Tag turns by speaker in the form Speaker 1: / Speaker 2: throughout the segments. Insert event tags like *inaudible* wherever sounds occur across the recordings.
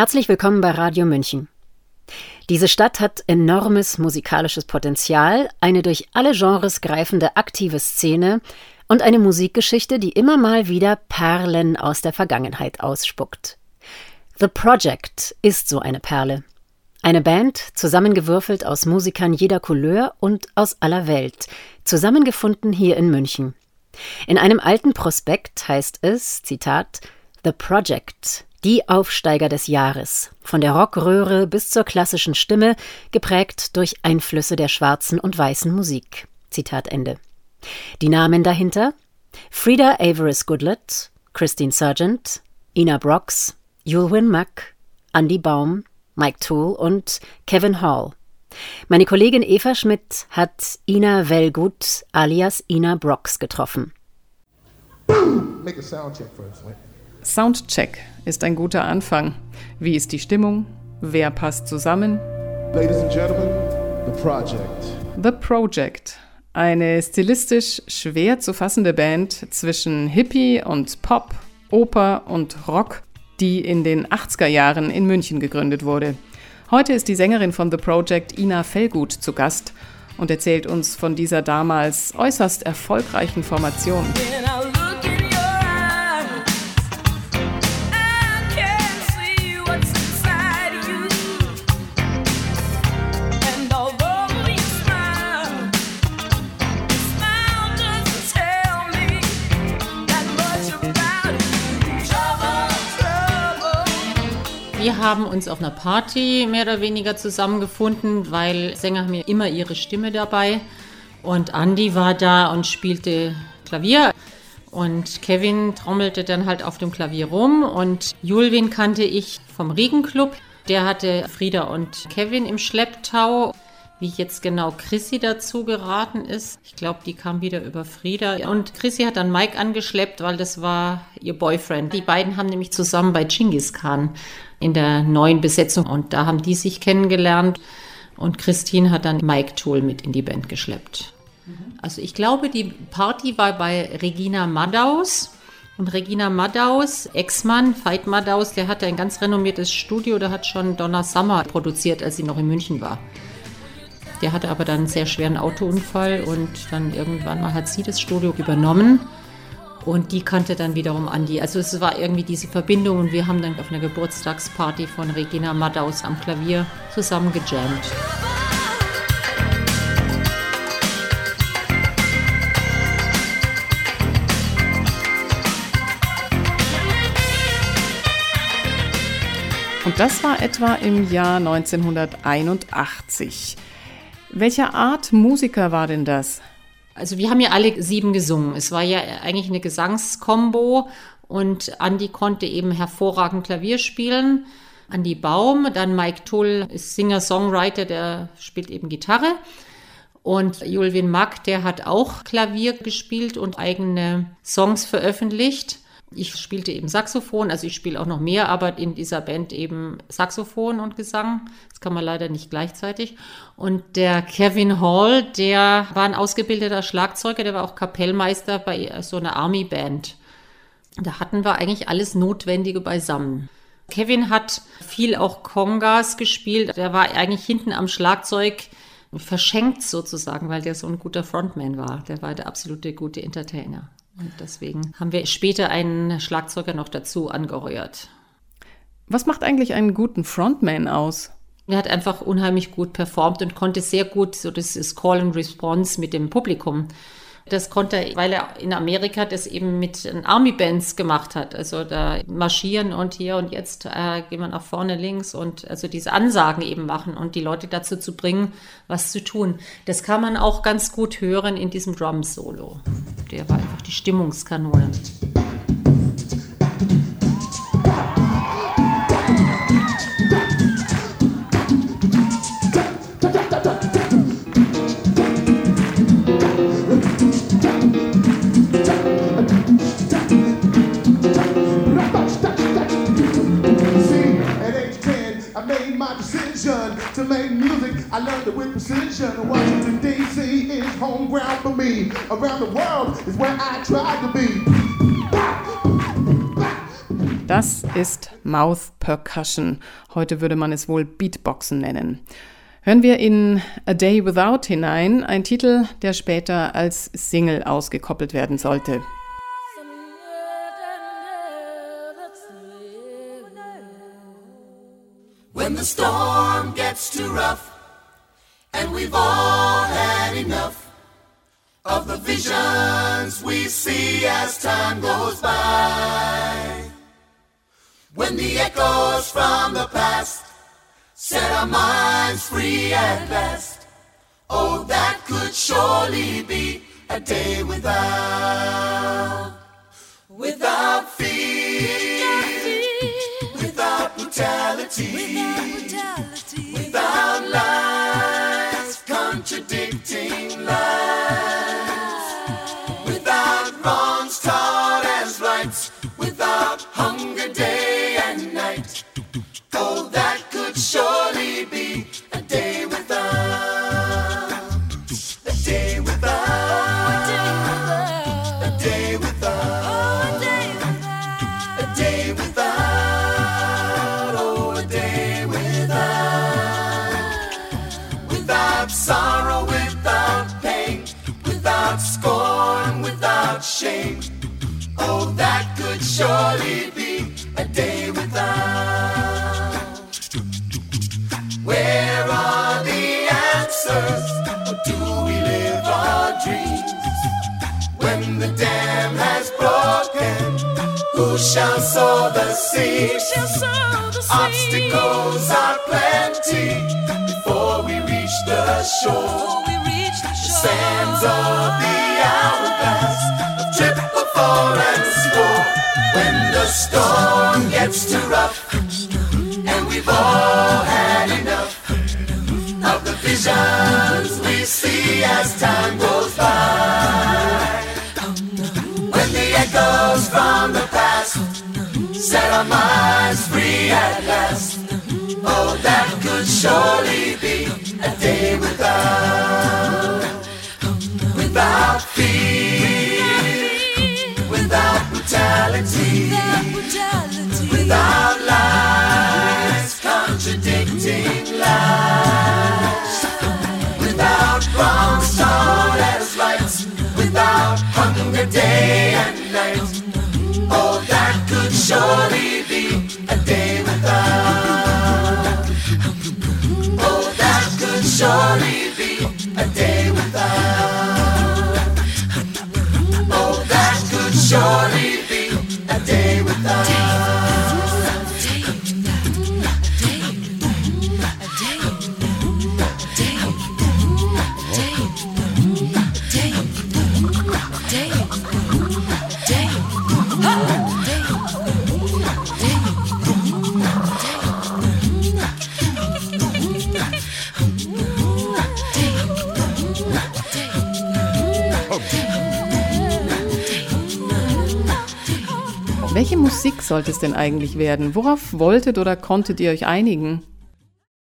Speaker 1: Herzlich willkommen bei Radio München. Diese Stadt hat enormes musikalisches Potenzial, eine durch alle Genres greifende aktive Szene und eine Musikgeschichte, die immer mal wieder Perlen aus der Vergangenheit ausspuckt. The Project ist so eine Perle. Eine Band, zusammengewürfelt aus Musikern jeder Couleur und aus aller Welt, zusammengefunden hier in München. In einem alten Prospekt heißt es, Zitat, The Project, die Aufsteiger des Jahres, von der Rockröhre bis zur klassischen Stimme, geprägt durch Einflüsse der schwarzen und weißen Musik. Zitat Ende. Die Namen dahinter? Frida Averis Goodlett, Christine Sargent, Ina Brox, Julwin Mack, Andy Baum, Mike Toole und Kevin Hall. Meine Kollegin Eva Schmidt hat Ina Wellgut alias Ina Brox getroffen.
Speaker 2: Make a sound check first. Wait.
Speaker 3: Soundcheck ist ein guter Anfang. Wie ist die Stimmung? Wer passt zusammen?
Speaker 2: Ladies and Gentlemen, The Project.
Speaker 3: The Project. Eine stilistisch schwer zu fassende Band zwischen Hippie und Pop, Oper und Rock, die in den 80er Jahren in München gegründet wurde. Heute ist die Sängerin von The Project Ina Fellgut zu Gast und erzählt uns von dieser damals äußerst erfolgreichen Formation.
Speaker 4: Haben uns auf einer Party mehr oder weniger zusammengefunden, weil Sänger haben ja immer ihre Stimme dabei. Und Andy war da und spielte Klavier. Und Kevin trommelte dann halt auf dem Klavier rum. Und Julwin kannte ich vom Regenclub. Der hatte Frieda und Kevin im Schlepptau. Wie jetzt genau Chrissy dazu geraten ist. Ich glaube, die kam wieder über Frieda. Und Chrissy hat dann Mike angeschleppt, weil das war ihr Boyfriend. Die beiden haben nämlich zusammen bei Genghis Khan in der neuen Besetzung und da haben die sich kennengelernt. Und Christine hat dann Mike Tool mit in die Band geschleppt. Also ich glaube, die Party war bei Regina Maddaus. Und Regina Maddaus, Ex-Mann, Veit Maddaus, der hatte ein ganz renommiertes Studio, der hat schon Donna Summer produziert, als sie noch in München war. Der hatte aber dann einen sehr schweren Autounfall und dann irgendwann mal hat sie das Studio übernommen. Und die kannte dann wiederum Andi. Also es war irgendwie diese Verbindung und wir haben dann auf einer Geburtstagsparty von Regina Maddaus am Klavier zusammen gejammt.
Speaker 3: Und das war etwa im Jahr 1981. Welcher Art Musiker war denn das?
Speaker 4: Also wir haben ja alle sieben gesungen. Es war ja eigentlich eine Gesangskombo und Andy konnte eben hervorragend Klavier spielen. Andy Baum, dann Mike Tull ist Singer-Songwriter, der spielt eben Gitarre. Und Julwin Mack, der hat auch Klavier gespielt und eigene Songs veröffentlicht. Ich spielte eben Saxophon, also ich spiele auch noch mehr, aber in dieser Band eben Saxophon und Gesang. Das kann man leider nicht gleichzeitig. Und der Kevin Hall, der war ein ausgebildeter Schlagzeuger, der war auch Kapellmeister bei so einer Army-Band. Da hatten wir eigentlich alles Notwendige beisammen. Kevin hat viel auch Congas gespielt. Der war eigentlich hinten am Schlagzeug verschenkt sozusagen, weil der so ein guter Frontman war. Der war der absolute gute Entertainer. Und deswegen haben wir später einen Schlagzeuger noch dazu angeheuert.
Speaker 3: Was macht eigentlich einen guten Frontman aus?
Speaker 4: Er hat einfach unheimlich gut performt und konnte sehr gut so das Call and Response mit dem Publikum das konnte er, weil er in Amerika das eben mit Army Bands gemacht hat. Also da marschieren und hier und jetzt äh, gehen wir nach vorne links und also diese Ansagen eben machen und die Leute dazu zu bringen, was zu tun. Das kann man auch ganz gut hören in diesem Drum Solo. Der war einfach die Stimmungskanone. I learned it with precision. Washington, D.C. is home ground for me. Around the world is where I try to be.
Speaker 5: Das ist Mouth Percussion. Heute würde man es wohl Beatboxen nennen. Hören wir in A Day Without hinein, ein Titel, der später als Single ausgekoppelt werden sollte. When the storm gets too rough and we've all had enough of the visions we see as time goes by. When the echoes from the past set our minds free at last. Oh, that could surely be a day without, without fear, without brutality, without surely be a day without. Where are the answers? Or do we live our dreams? When the dam has broken, who shall sow the seed? Obstacles are plenty before we reach the shore. Visions we see as time goes by. When the echoes from the past set our minds free at last. Oh, that could surely be a day without, without fear, without brutality, without hunger day and night. Oh, that could surely be a day without. Oh, that could surely be a day without. Oh, that could surely sollte es denn eigentlich werden? Worauf wolltet oder konntet ihr euch einigen?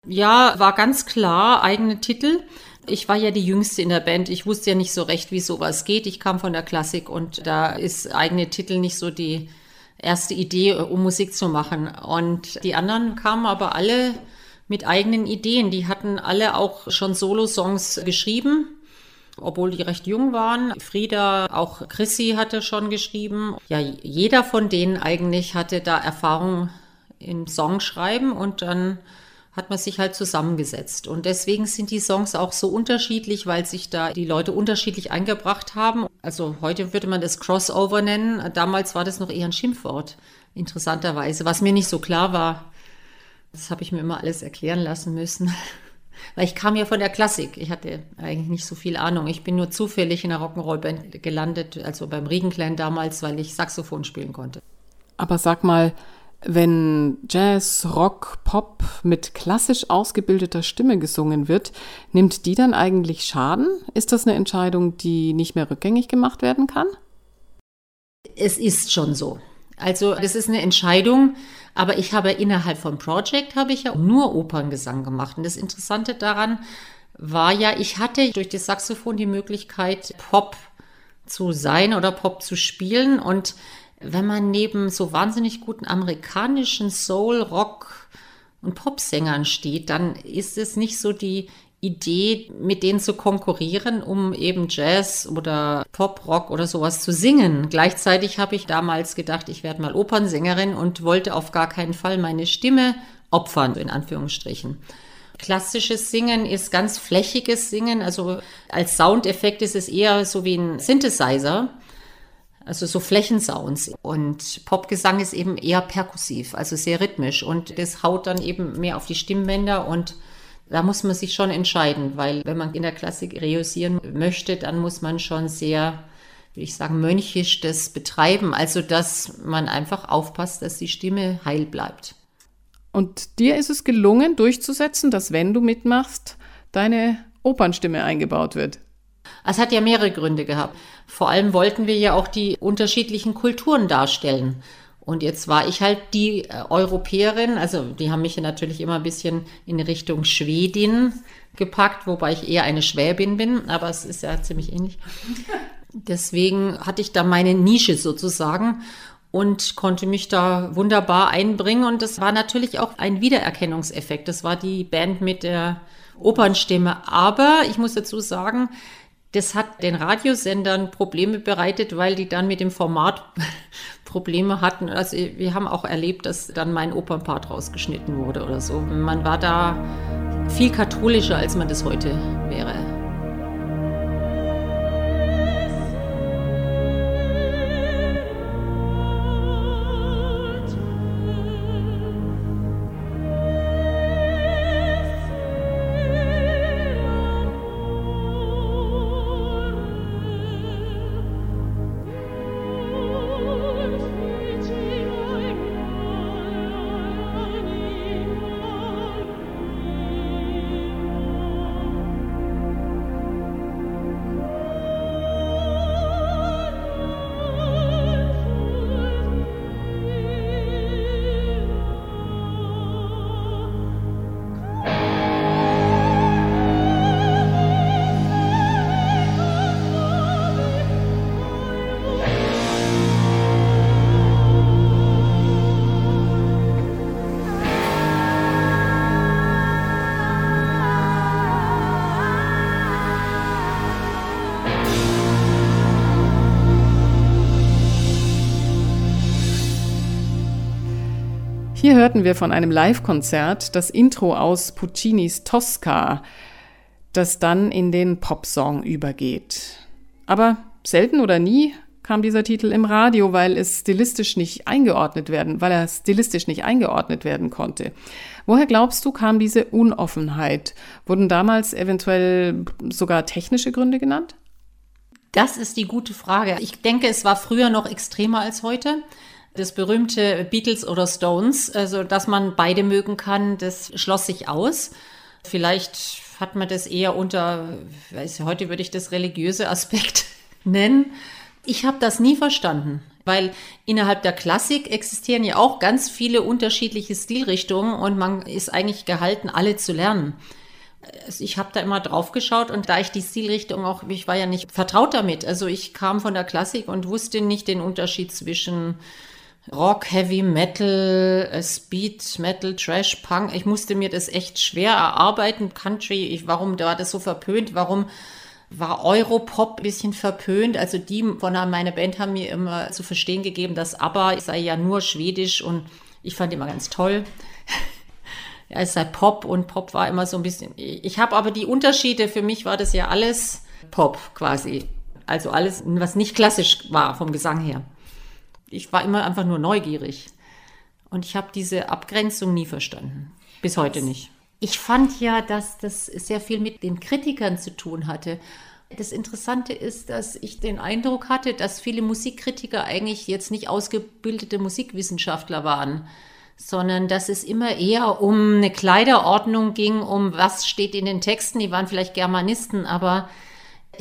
Speaker 4: Ja, war ganz klar, eigene Titel. Ich war ja die Jüngste in der Band. Ich wusste ja nicht so recht, wie sowas geht. Ich kam von der Klassik und da ist eigene Titel nicht so die erste Idee, um Musik zu machen. Und die anderen kamen aber alle mit eigenen Ideen. Die hatten alle auch schon Solo-Songs geschrieben obwohl die recht jung waren. Frieda, auch Chrissy hatte schon geschrieben. Ja, jeder von denen eigentlich hatte da Erfahrung im Songschreiben und dann hat man sich halt zusammengesetzt. Und deswegen sind die Songs auch so unterschiedlich, weil sich da die Leute unterschiedlich eingebracht haben. Also heute würde man das Crossover nennen. Damals war das noch eher ein Schimpfwort, interessanterweise, was mir nicht so klar war. Das habe ich mir immer alles erklären lassen müssen. *laughs* Weil ich kam ja von der Klassik. Ich hatte eigentlich nicht so viel Ahnung. Ich bin nur zufällig in der Rock'n'Roll-Band gelandet, also beim Regenclan damals, weil ich Saxophon spielen konnte.
Speaker 5: Aber sag mal, wenn Jazz, Rock, Pop mit klassisch ausgebildeter Stimme gesungen wird, nimmt die dann eigentlich Schaden? Ist das eine Entscheidung, die nicht mehr rückgängig gemacht werden kann?
Speaker 4: Es ist schon so. Also das ist eine Entscheidung, aber ich habe innerhalb von Project habe ich ja nur Operngesang gemacht. Und das Interessante daran war ja, ich hatte durch das Saxophon die Möglichkeit, Pop zu sein oder Pop zu spielen. Und wenn man neben so wahnsinnig guten amerikanischen Soul, Rock und Popsängern steht, dann ist es nicht so die Idee, mit denen zu konkurrieren, um eben Jazz oder Pop, Rock oder sowas zu singen. Gleichzeitig habe ich damals gedacht, ich werde mal Opernsängerin und wollte auf gar keinen Fall meine Stimme opfern, in Anführungsstrichen. Klassisches Singen ist ganz flächiges Singen, also als Soundeffekt ist es eher so wie ein Synthesizer, also so Flächensounds. Und Popgesang ist eben eher perkussiv, also sehr rhythmisch und das haut dann eben mehr auf die Stimmbänder und da muss man sich schon entscheiden, weil wenn man in der Klassik reüssieren möchte, dann muss man schon sehr, würde ich sagen, mönchisch das betreiben. Also, dass man einfach aufpasst, dass die Stimme heil bleibt.
Speaker 3: Und dir ist es gelungen, durchzusetzen, dass wenn du mitmachst, deine Opernstimme eingebaut wird.
Speaker 4: Es hat ja mehrere Gründe gehabt. Vor allem wollten wir ja auch die unterschiedlichen Kulturen darstellen. Und jetzt war ich halt die äh, Europäerin, also die haben mich natürlich immer ein bisschen in Richtung Schwedin gepackt, wobei ich eher eine Schwäbin bin, aber es ist ja ziemlich ähnlich. *laughs* Deswegen hatte ich da meine Nische sozusagen und konnte mich da wunderbar einbringen. Und das war natürlich auch ein Wiedererkennungseffekt. Das war die Band mit der Opernstimme. Aber ich muss dazu sagen, das hat den Radiosendern Probleme bereitet, weil die dann mit dem Format *laughs* Probleme hatten. Also wir haben auch erlebt, dass dann mein Opernpart rausgeschnitten wurde oder so. Man war da viel katholischer, als man das heute wäre.
Speaker 3: Hier hörten wir von einem Live-Konzert das Intro aus Puccinis Tosca, das dann in den Popsong übergeht. Aber selten oder nie kam dieser Titel im Radio, weil es stilistisch nicht eingeordnet werden, weil er stilistisch nicht eingeordnet werden konnte. Woher glaubst du, kam diese Unoffenheit? Wurden damals eventuell sogar technische Gründe genannt?
Speaker 4: Das ist die gute Frage. Ich denke, es war früher noch extremer als heute das berühmte Beatles oder Stones, also dass man beide mögen kann, das schloss sich aus. Vielleicht hat man das eher unter, weiß, heute würde ich das religiöse Aspekt *laughs* nennen. Ich habe das nie verstanden, weil innerhalb der Klassik existieren ja auch ganz viele unterschiedliche Stilrichtungen und man ist eigentlich gehalten, alle zu lernen. Also ich habe da immer drauf geschaut und da ich die Stilrichtung auch, ich war ja nicht vertraut damit. Also ich kam von der Klassik und wusste nicht den Unterschied zwischen Rock, Heavy Metal, äh, Speed Metal, Trash, Punk. Ich musste mir das echt schwer erarbeiten. Country, ich, warum war das so verpönt? Warum war Europop ein bisschen verpönt? Also die von meiner Band haben mir immer zu verstehen gegeben, dass ABBA sei ja nur schwedisch und ich fand immer ganz toll. *laughs* ja, es sei Pop und Pop war immer so ein bisschen. Ich habe aber die Unterschiede, für mich war das ja alles Pop quasi. Also alles, was nicht klassisch war vom Gesang her ich war immer einfach nur neugierig. Und ich habe diese Abgrenzung nie verstanden. Bis heute nicht. Ich fand ja, dass das sehr viel mit den Kritikern zu tun hatte. Das Interessante ist, dass ich den Eindruck hatte, dass viele Musikkritiker eigentlich jetzt nicht ausgebildete Musikwissenschaftler waren, sondern dass es immer eher um eine Kleiderordnung ging, um was steht in den Texten. Die waren vielleicht Germanisten, aber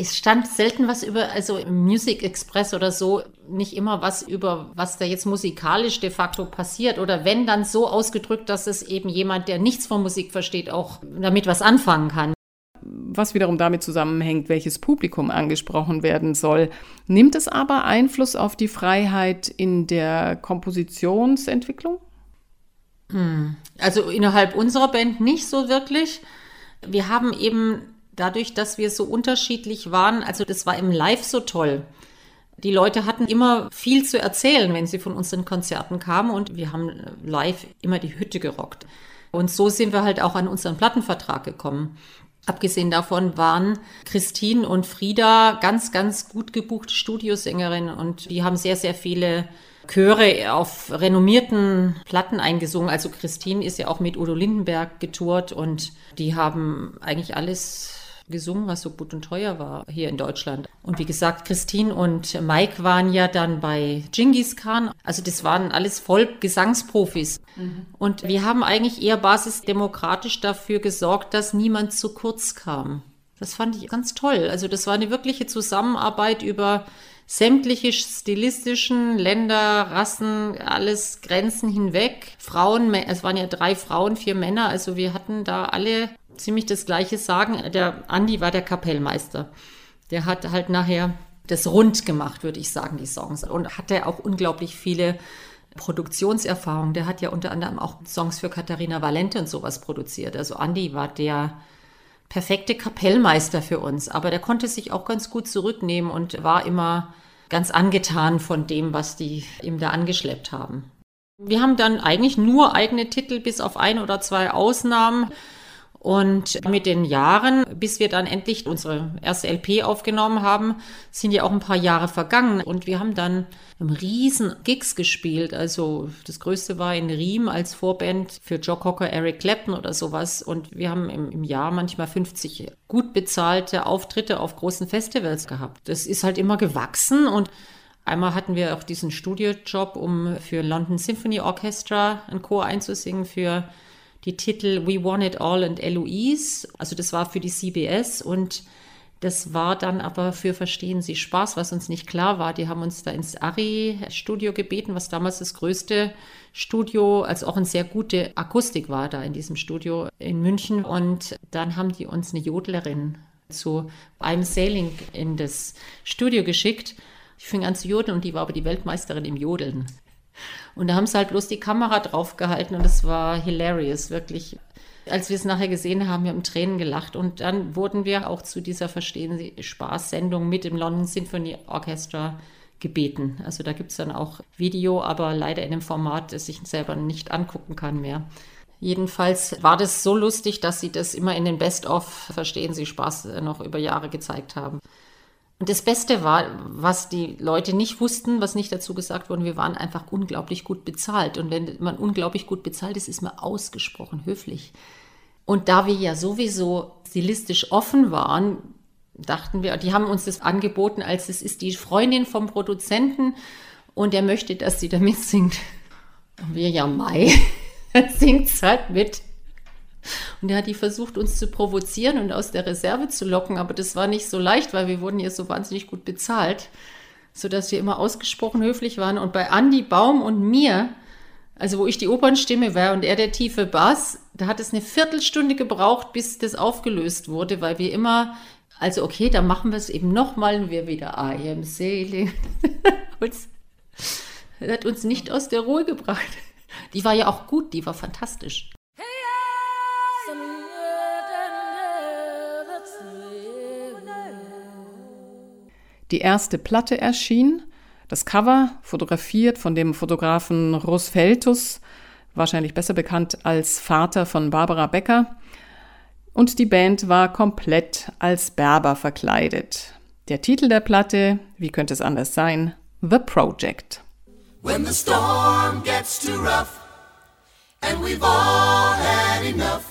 Speaker 4: es stand selten was über, also im Music Express oder so, nicht immer was über, was da jetzt musikalisch de facto passiert. Oder wenn dann so ausgedrückt, dass es eben jemand, der nichts von Musik versteht, auch damit was anfangen kann.
Speaker 3: was wiederum damit zusammenhängt, welches Publikum angesprochen werden soll. Nimmt es aber Einfluss auf die Freiheit in der Kompositionsentwicklung?
Speaker 4: Hm. Also innerhalb unserer Band nicht so wirklich. Wir haben eben dadurch, dass wir so unterschiedlich waren, also das war im Live so toll. Die Leute hatten immer viel zu erzählen, wenn sie von unseren Konzerten kamen und wir haben live immer die Hütte gerockt. Und so sind wir halt auch an unseren Plattenvertrag gekommen. Abgesehen davon waren Christine und Frieda ganz, ganz gut gebuchte Studiosängerinnen und die haben sehr, sehr viele Chöre auf renommierten Platten eingesungen. Also Christine ist ja auch mit Udo Lindenberg getourt und die haben eigentlich alles gesungen, was so gut und teuer war hier in Deutschland. Und wie gesagt, Christine und Mike waren ja dann bei Genghis Khan. Also das waren alles voll Gesangsprofis. Mhm. Und wir haben eigentlich eher basisdemokratisch dafür gesorgt, dass niemand zu kurz kam. Das fand ich ganz toll. Also das war eine wirkliche Zusammenarbeit über sämtliche stilistischen Länder, Rassen, alles Grenzen hinweg. Frauen, es waren ja drei Frauen, vier Männer, also wir hatten da alle ziemlich das Gleiche sagen. Der Andi war der Kapellmeister. Der hat halt nachher das rund gemacht, würde ich sagen, die Songs. Und hatte auch unglaublich viele Produktionserfahrungen. Der hat ja unter anderem auch Songs für Katharina Valente und sowas produziert. Also Andi war der perfekte Kapellmeister für uns. Aber der konnte sich auch ganz gut zurücknehmen und war immer ganz angetan von dem, was die ihm da angeschleppt haben. Wir haben dann eigentlich nur eigene Titel, bis auf ein oder zwei Ausnahmen. Und mit den Jahren, bis wir dann endlich unsere erste LP aufgenommen haben, sind ja auch ein paar Jahre vergangen. Und wir haben dann riesen Gigs gespielt. Also das größte war in Riem als Vorband für Joe Cocker, Eric Clapton oder sowas. Und wir haben im, im Jahr manchmal 50 gut bezahlte Auftritte auf großen Festivals gehabt. Das ist halt immer gewachsen und Einmal hatten wir auch diesen Studiojob, um für London Symphony Orchestra ein Chor einzusingen für die Titel We Want It All and Eloise. Also das war für die CBS und das war dann aber für Verstehen Sie Spaß, was uns nicht klar war. Die haben uns da ins Ari-Studio gebeten, was damals das größte Studio, also auch eine sehr gute Akustik war da in diesem Studio in München. Und dann haben die uns eine Jodlerin zu einem Sailing in das Studio geschickt. Ich fing an zu jodeln und die war aber die Weltmeisterin im Jodeln. Und da haben sie halt bloß die Kamera draufgehalten und es war hilarious, wirklich. Als wir es nachher gesehen haben, wir haben Tränen gelacht. Und dann wurden wir auch zu dieser Verstehen Sie Spaß-Sendung mit dem London Symphony Orchestra gebeten. Also da gibt es dann auch Video, aber leider in einem Format, das ich selber nicht angucken kann mehr. Jedenfalls war das so lustig, dass sie das immer in den Best-of Verstehen Sie Spaß noch über Jahre gezeigt haben. Und das Beste war, was die Leute nicht wussten, was nicht dazu gesagt wurde, wir waren einfach unglaublich gut bezahlt. Und wenn man unglaublich gut bezahlt ist, ist man ausgesprochen höflich. Und da wir ja sowieso stilistisch offen waren, dachten wir, die haben uns das angeboten, als es ist die Freundin vom Produzenten und er möchte, dass sie da mitsingt. Und wir ja, Mai, *laughs* singt halt mit. Und er hat die versucht, uns zu provozieren und aus der Reserve zu locken, aber das war nicht so leicht, weil wir wurden ja so wahnsinnig gut bezahlt, sodass wir immer ausgesprochen höflich waren. Und bei Andy Baum und mir, also wo ich die Opernstimme war und er der tiefe Bass, da hat es eine Viertelstunde gebraucht, bis das aufgelöst wurde, weil wir immer, also okay, dann machen wir es eben nochmal und wir wieder I am sailing. *laughs* das hat uns nicht aus der Ruhe gebracht. Die war ja auch gut, die war fantastisch.
Speaker 3: Die erste Platte erschien, das Cover, fotografiert von dem Fotografen Rosfeltus, wahrscheinlich besser bekannt als Vater von Barbara Becker. Und die Band war komplett als Berber verkleidet. Der Titel der Platte, wie könnte es anders sein? The Project. When the storm gets too rough and we've all had enough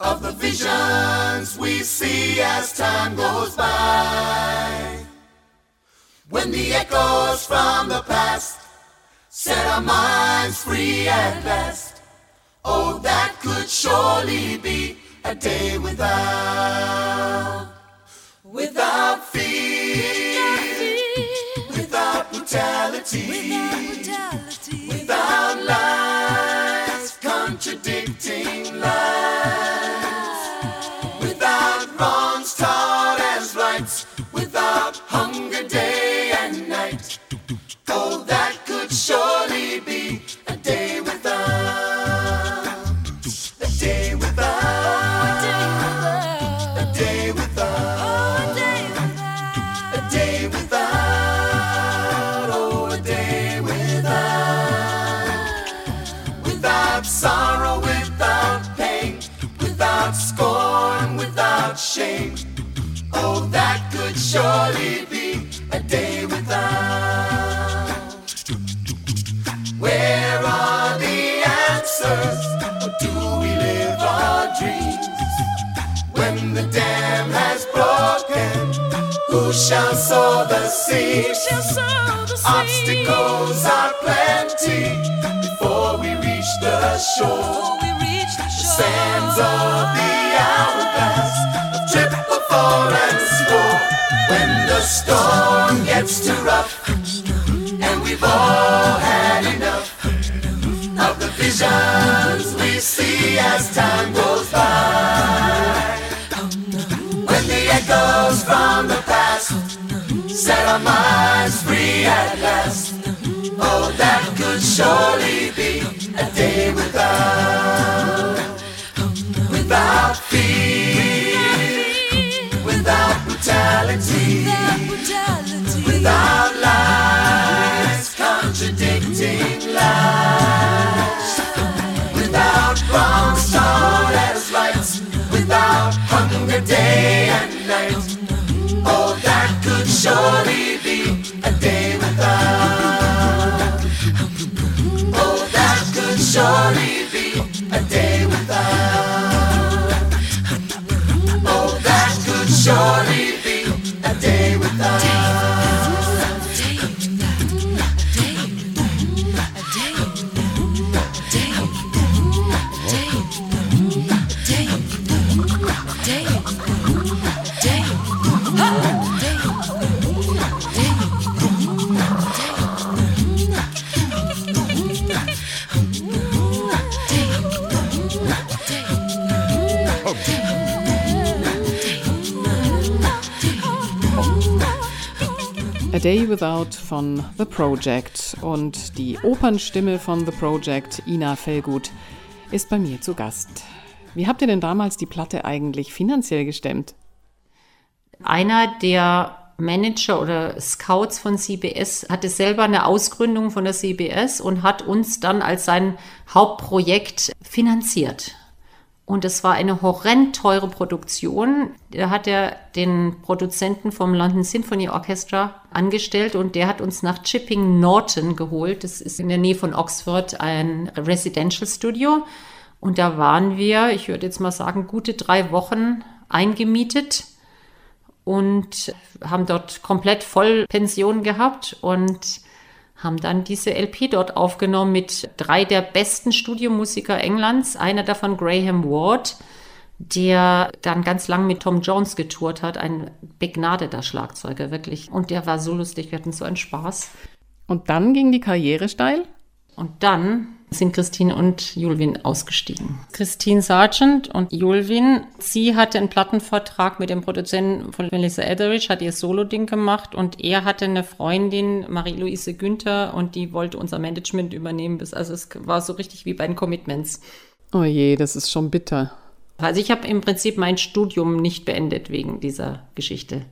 Speaker 3: of the visions we see as time goes by. When the echoes from the past set our minds free at last. Oh, that could surely be a day without, without fear, without brutality, without lies contradicting lies,
Speaker 6: surely be a day without. Where are the answers? Or do we live our dreams? When the dam has broken, who shall sow the seed? Obstacles are plenty before we reach the shore. Set our minds free at last. Oh, that could surely be a day without, without fear, without brutality, without lies contradicting lies, without wrong start as rights, without hunger day and night. Oh, surely be a day without. Oh, that could surely be a day without. Oh, that could surely be a day without.
Speaker 3: Day Without von The Project und die Opernstimme von The Project, Ina Fellgut, ist bei mir zu Gast. Wie habt ihr denn damals die Platte eigentlich finanziell gestemmt?
Speaker 4: Einer der Manager oder Scouts von CBS hatte selber eine Ausgründung von der CBS und hat uns dann als sein Hauptprojekt finanziert. Und es war eine horrend teure Produktion. Da hat er den Produzenten vom London Symphony Orchestra angestellt und der hat uns nach Chipping Norton geholt. Das ist in der Nähe von Oxford ein Residential Studio. Und da waren wir, ich würde jetzt mal sagen, gute drei Wochen eingemietet und haben dort komplett Vollpension gehabt und haben dann diese LP dort aufgenommen mit drei der besten Studiomusiker Englands. Einer davon Graham Ward, der dann ganz lang mit Tom Jones getourt hat. Ein begnadeter Schlagzeuger, wirklich. Und der war so lustig, wir hatten so einen Spaß.
Speaker 3: Und dann ging die Karriere steil?
Speaker 4: Und dann sind Christine und Julwin ausgestiegen. Christine Sargent und Julwin, sie hatte einen Plattenvertrag mit dem Produzenten von Melissa Etheridge, hat ihr Solo-Ding gemacht und er hatte eine Freundin, Marie-Louise Günther, und die wollte unser Management übernehmen. Also es war so richtig wie bei den Commitments.
Speaker 3: Oh je, das ist schon bitter.
Speaker 4: Also ich habe im Prinzip mein Studium nicht beendet wegen dieser Geschichte.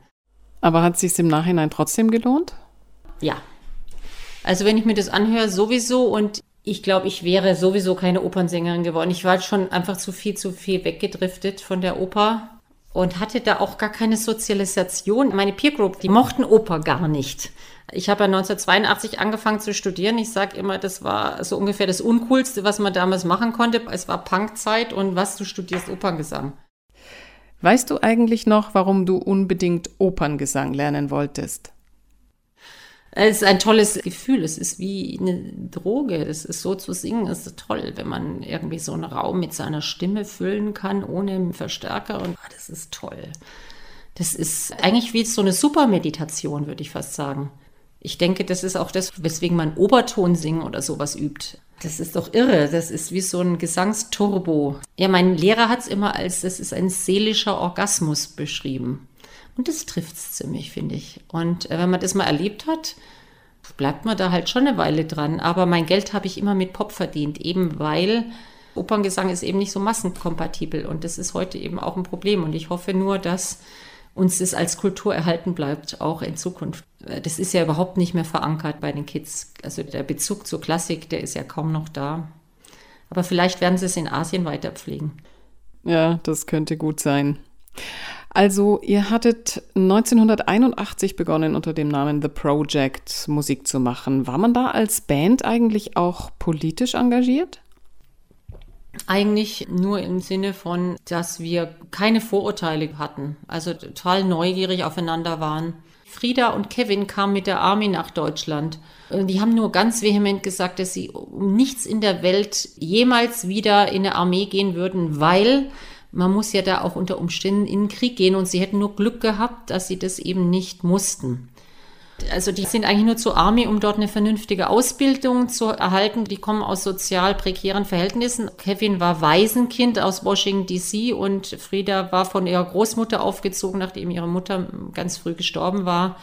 Speaker 3: Aber hat es sich im Nachhinein trotzdem gelohnt?
Speaker 4: Ja. Also wenn ich mir das anhöre, sowieso und ich glaube, ich wäre sowieso keine Opernsängerin geworden. Ich war schon einfach zu viel, zu viel weggedriftet von der Oper und hatte da auch gar keine Sozialisation. Meine Peer Group, die mochten Oper gar nicht. Ich habe ja 1982 angefangen zu studieren. Ich sage immer, das war so ungefähr das Uncoolste, was man damals machen konnte. Es war Punkzeit und was, du studierst Operngesang.
Speaker 3: Weißt du eigentlich noch, warum du unbedingt Operngesang lernen wolltest?
Speaker 4: Es ist ein tolles Gefühl. Es ist wie eine Droge. Es ist so zu singen. Es ist toll, wenn man irgendwie so einen Raum mit seiner Stimme füllen kann, ohne Verstärker. Und ah, das ist toll. Das ist eigentlich wie so eine Supermeditation, würde ich fast sagen. Ich denke, das ist auch das, weswegen man Oberton singen oder sowas übt. Das ist doch irre. Das ist wie so ein Gesangsturbo. Ja, mein Lehrer hat es immer als, das ist ein seelischer Orgasmus beschrieben. Und das trifft es ziemlich, finde ich. Und äh, wenn man das mal erlebt hat, bleibt man da halt schon eine Weile dran. Aber mein Geld habe ich immer mit Pop verdient, eben weil Operngesang ist eben nicht so massenkompatibel. Und das ist heute eben auch ein Problem. Und ich hoffe nur, dass uns das als Kultur erhalten bleibt, auch in Zukunft. Äh, Das ist ja überhaupt nicht mehr verankert bei den Kids. Also der Bezug zur Klassik, der ist ja kaum noch da. Aber vielleicht werden sie es in Asien weiterpflegen.
Speaker 3: Ja, das könnte gut sein. Also ihr hattet 1981 begonnen, unter dem Namen The Project Musik zu machen. War man da als Band eigentlich auch politisch engagiert?
Speaker 4: Eigentlich nur im Sinne von, dass wir keine Vorurteile hatten, also total neugierig aufeinander waren. Frieda und Kevin kamen mit der Army nach Deutschland. Die haben nur ganz vehement gesagt, dass sie um nichts in der Welt jemals wieder in eine Armee gehen würden, weil man muss ja da auch unter Umständen in den Krieg gehen und sie hätten nur Glück gehabt, dass sie das eben nicht mussten. Also die sind eigentlich nur zur Armee, um dort eine vernünftige Ausbildung zu erhalten. Die kommen aus sozial prekären Verhältnissen. Kevin war Waisenkind aus Washington DC und Frieda war von ihrer Großmutter aufgezogen, nachdem ihre Mutter ganz früh gestorben war,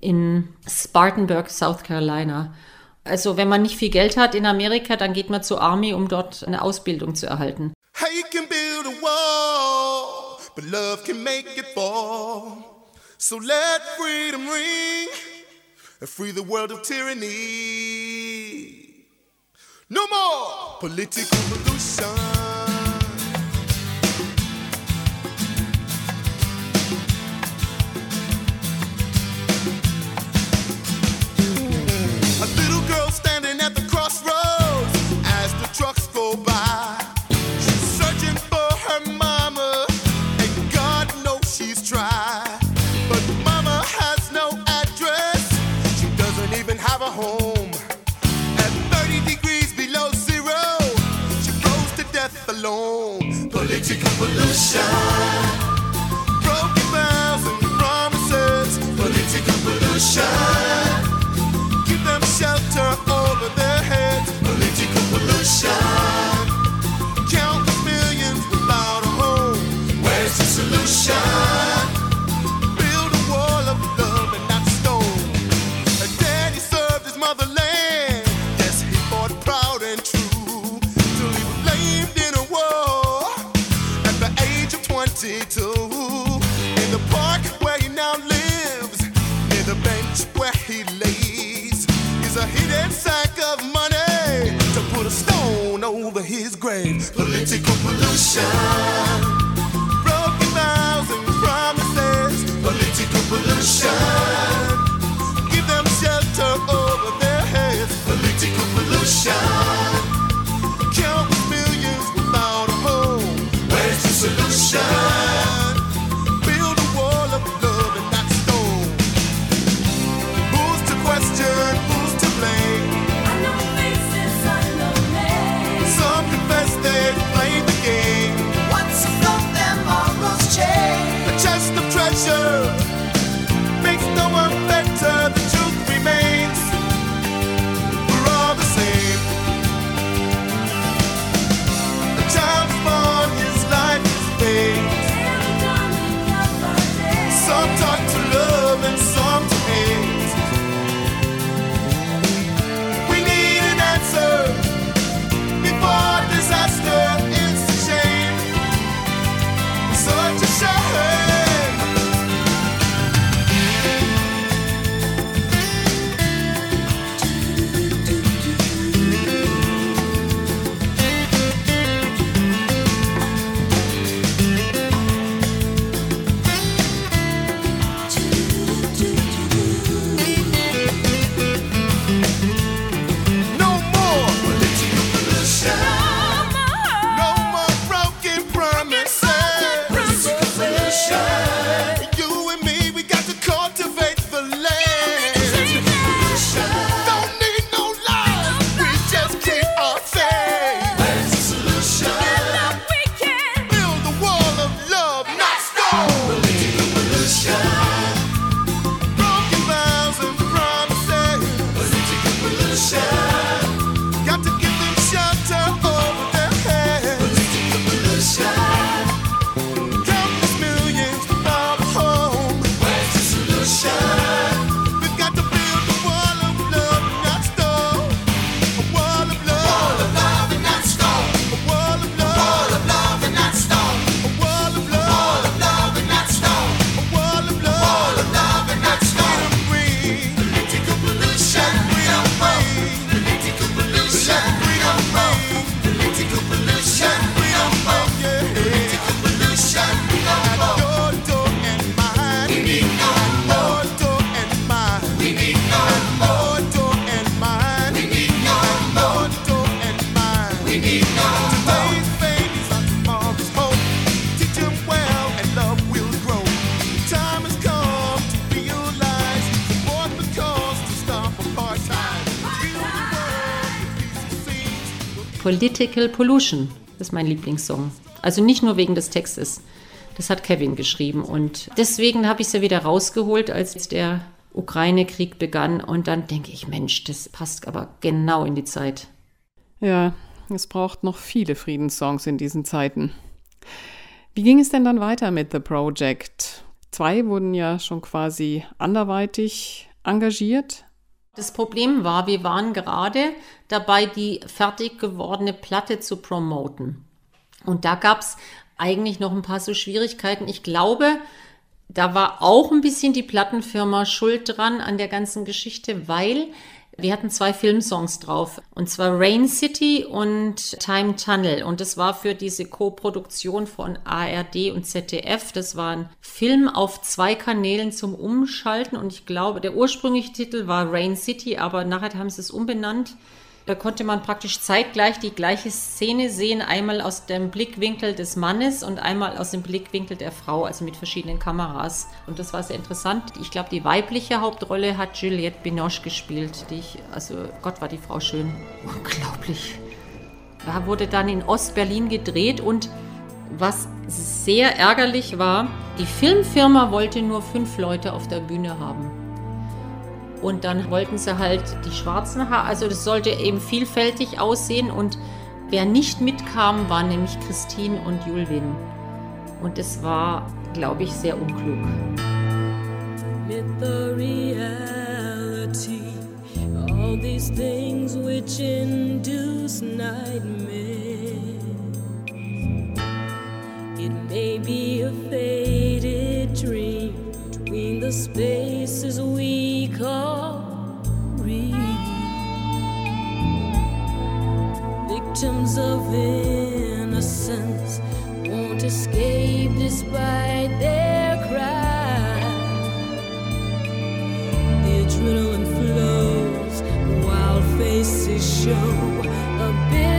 Speaker 4: in Spartanburg, South Carolina. Also wenn man nicht viel Geld hat in Amerika, dann geht man zur Armee, um dort eine Ausbildung zu erhalten.
Speaker 6: Hey, can wall, but love can make it fall. So let freedom ring and free the world of tyranny. No more political pollution. A little girl standing at the crossroads as the trucks go by. Alone. Political Political Pollution.
Speaker 4: Ist mein Lieblingssong. Also nicht nur wegen des Textes. Das hat Kevin geschrieben. Und deswegen habe ich sie wieder rausgeholt, als der Ukraine-Krieg begann. Und dann denke ich, Mensch, das passt aber genau in die Zeit.
Speaker 3: Ja, es braucht noch viele Friedenssongs in diesen Zeiten. Wie ging es denn dann weiter mit The Project? Zwei wurden ja schon quasi anderweitig engagiert.
Speaker 4: Das Problem war, wir waren gerade dabei, die fertig gewordene Platte zu promoten. Und da gab es eigentlich noch ein paar so Schwierigkeiten. Ich glaube, da war auch ein bisschen die Plattenfirma schuld dran an der ganzen Geschichte, weil wir hatten zwei Filmsongs drauf, und zwar Rain City und Time Tunnel. Und das war für diese Co-Produktion von ARD und ZDF. Das war ein Film auf zwei Kanälen zum Umschalten. Und ich glaube, der ursprüngliche Titel war Rain City, aber nachher haben sie es umbenannt. Da konnte man praktisch zeitgleich die gleiche Szene sehen, einmal aus dem Blickwinkel des Mannes und einmal aus dem Blickwinkel der Frau, also mit verschiedenen Kameras. Und das war sehr interessant. Ich glaube, die weibliche Hauptrolle hat Juliette Binoche gespielt, die ich, also Gott war die Frau schön. Unglaublich. Da wurde dann in Ostberlin gedreht und was sehr ärgerlich war, die Filmfirma wollte nur fünf Leute auf der Bühne haben. Und dann wollten sie halt die schwarzen Haare, also das sollte eben vielfältig aussehen. Und wer nicht mitkam, war nämlich Christine und Julwin. Und es war, glaube ich, sehr unklug.
Speaker 7: With the reality, all these things which induce nightmares. It may be a faded dream between the spaces we call real. Victims of innocence won't escape despite their cries. The adrenaline flows, wild faces show a bitter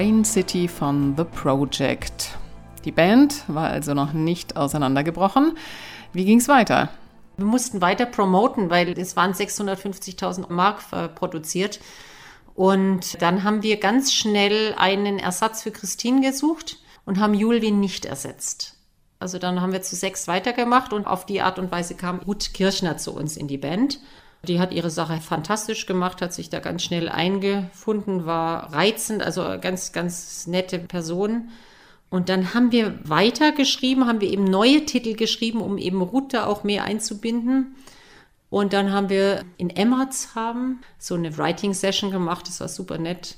Speaker 7: Rain City
Speaker 3: von The Project. Die Band war also noch nicht auseinandergebrochen. Wie ging's weiter?
Speaker 4: Wir mussten weiter promoten, weil es waren 650.000 Mark äh, produziert. Und dann haben wir ganz schnell einen Ersatz für Christine gesucht und haben Julwin nicht ersetzt. Also dann haben wir zu sechs weitergemacht und auf die Art und Weise kam Ruth Kirchner zu uns in die Band. Die hat ihre Sache fantastisch gemacht, hat sich da ganz schnell eingefunden, war reizend, also ganz, ganz nette Person. Und dann haben wir weitergeschrieben, haben wir eben neue Titel geschrieben, um eben Ruth da auch mehr einzubinden. Und dann haben wir in Emmerts haben so eine Writing Session gemacht, das war super nett.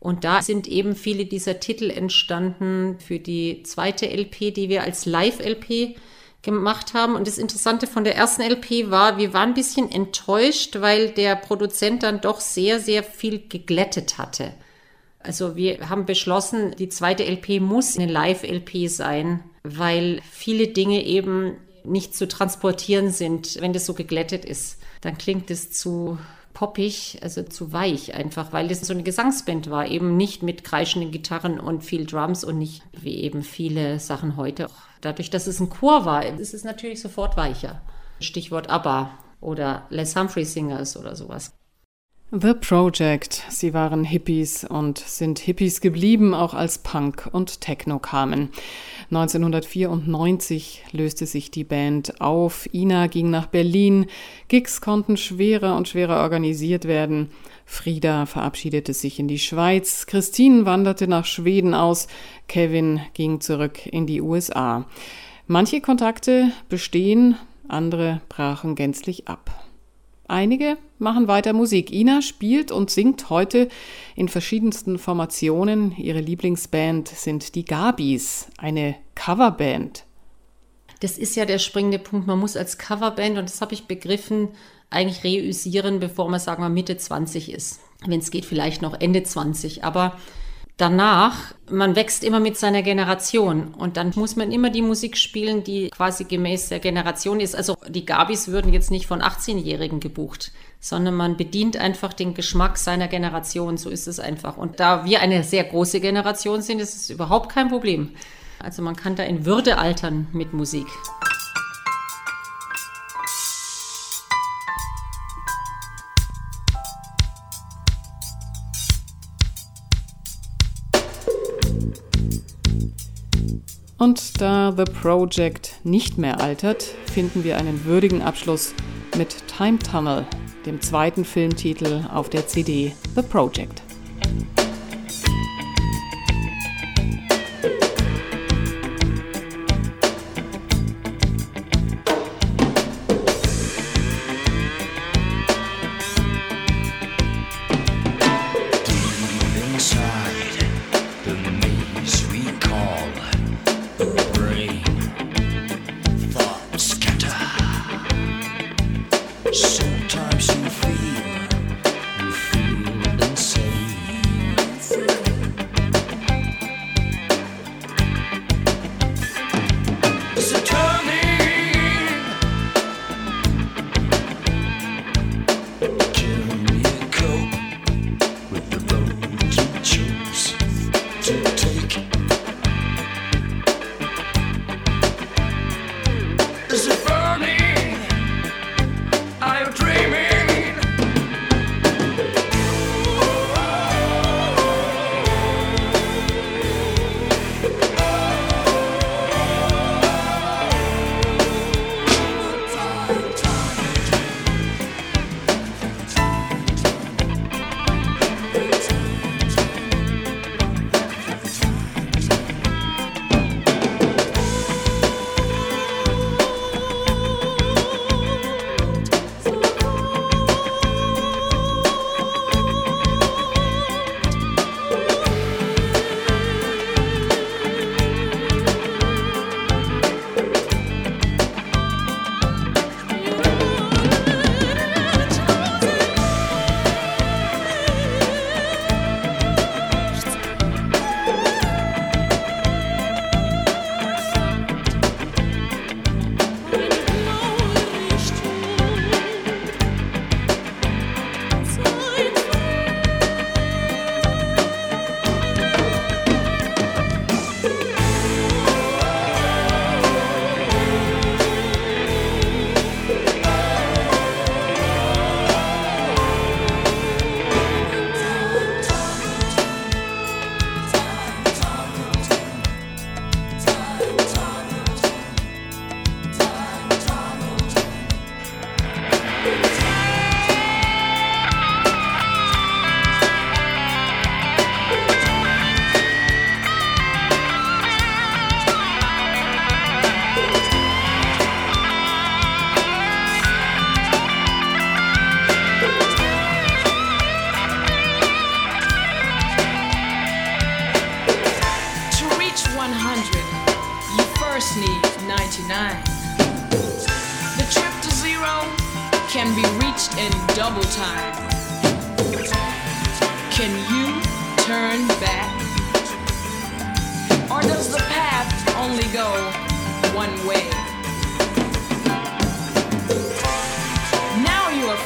Speaker 4: Und da sind eben viele dieser Titel entstanden für die zweite LP, die wir als Live-LP gemacht haben. Und das Interessante von der ersten LP war, wir waren ein bisschen enttäuscht, weil der Produzent dann doch sehr, sehr viel geglättet hatte. Also wir haben beschlossen, die zweite LP muss eine Live-LP sein, weil viele Dinge eben nicht zu transportieren sind, wenn das so geglättet ist. Dann klingt es zu poppig, also zu weich einfach, weil das so eine Gesangsband war, eben nicht mit kreischenden Gitarren und viel Drums und nicht wie eben viele Sachen heute. Dadurch, dass es ein Chor war, ist es natürlich sofort weicher. Stichwort ABBA oder Les Humphrey Singers oder sowas.
Speaker 3: The Project. Sie waren Hippies und sind Hippies geblieben, auch als Punk und Techno kamen. 1994 löste sich die Band auf. Ina ging nach Berlin. Gigs konnten schwerer und schwerer organisiert werden. Frieda verabschiedete sich in die Schweiz. Christine wanderte nach Schweden aus. Kevin ging zurück in die USA. Manche Kontakte bestehen, andere brachen gänzlich ab. Einige machen weiter Musik. Ina spielt und singt heute in verschiedensten Formationen. Ihre Lieblingsband sind die Gabis, eine Coverband.
Speaker 4: Das ist ja der springende Punkt. Man muss als Coverband, und das habe ich begriffen, eigentlich reüsieren, bevor man, sagen wir, Mitte 20 ist. Wenn es geht, vielleicht noch Ende 20. Aber danach, man wächst immer mit seiner Generation und dann muss man immer die Musik spielen, die quasi gemäß der Generation ist. Also die Gabis würden jetzt nicht von 18-Jährigen gebucht, sondern man bedient einfach den Geschmack seiner Generation. So ist es einfach. Und da wir eine sehr große Generation sind, ist es überhaupt kein Problem. Also man kann da in Würde altern mit Musik.
Speaker 3: Und da The Project nicht mehr altert, finden wir einen würdigen Abschluss mit Time Tunnel, dem zweiten Filmtitel auf der CD The Project.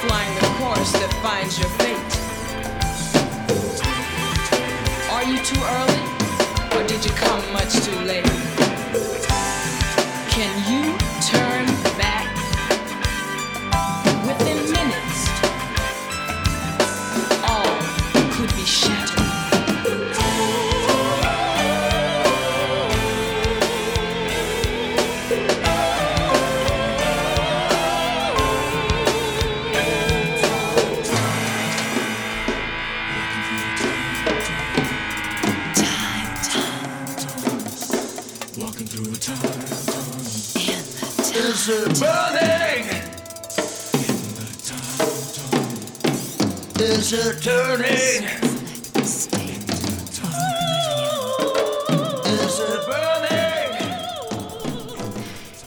Speaker 7: Flying the course that finds your fate. Are you too early? Or did you come much too late?
Speaker 8: Is it turning?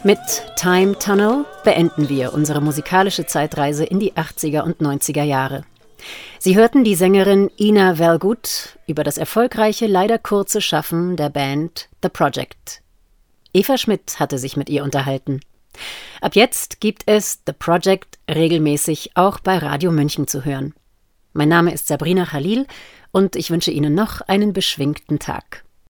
Speaker 1: Mit Time Tunnel beenden wir unsere musikalische Zeitreise in die 80er und 90er Jahre. Sie hörten die Sängerin Ina Wellgut über das erfolgreiche, leider kurze Schaffen der Band The Project. Eva Schmidt hatte sich mit ihr unterhalten. Ab jetzt gibt es The Project regelmäßig auch bei Radio München zu hören. Mein Name ist Sabrina Khalil und ich wünsche Ihnen noch einen beschwingten Tag.